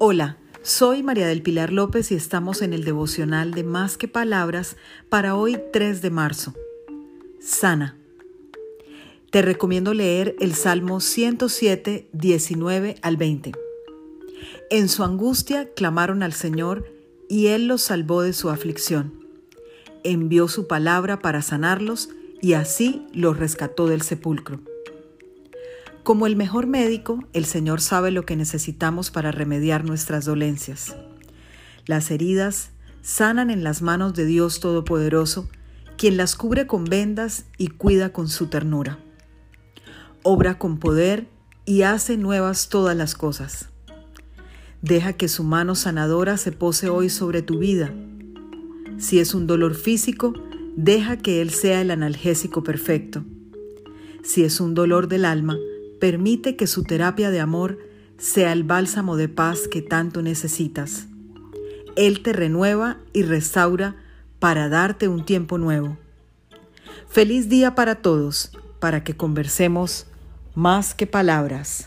Hola, soy María del Pilar López y estamos en el devocional de Más que Palabras para hoy 3 de marzo. Sana. Te recomiendo leer el Salmo 107, 19 al 20. En su angustia clamaron al Señor y Él los salvó de su aflicción. Envió su palabra para sanarlos y así los rescató del sepulcro. Como el mejor médico, el Señor sabe lo que necesitamos para remediar nuestras dolencias. Las heridas sanan en las manos de Dios Todopoderoso, quien las cubre con vendas y cuida con su ternura. Obra con poder y hace nuevas todas las cosas. Deja que su mano sanadora se pose hoy sobre tu vida. Si es un dolor físico, deja que Él sea el analgésico perfecto. Si es un dolor del alma, Permite que su terapia de amor sea el bálsamo de paz que tanto necesitas. Él te renueva y restaura para darte un tiempo nuevo. Feliz día para todos, para que conversemos más que palabras.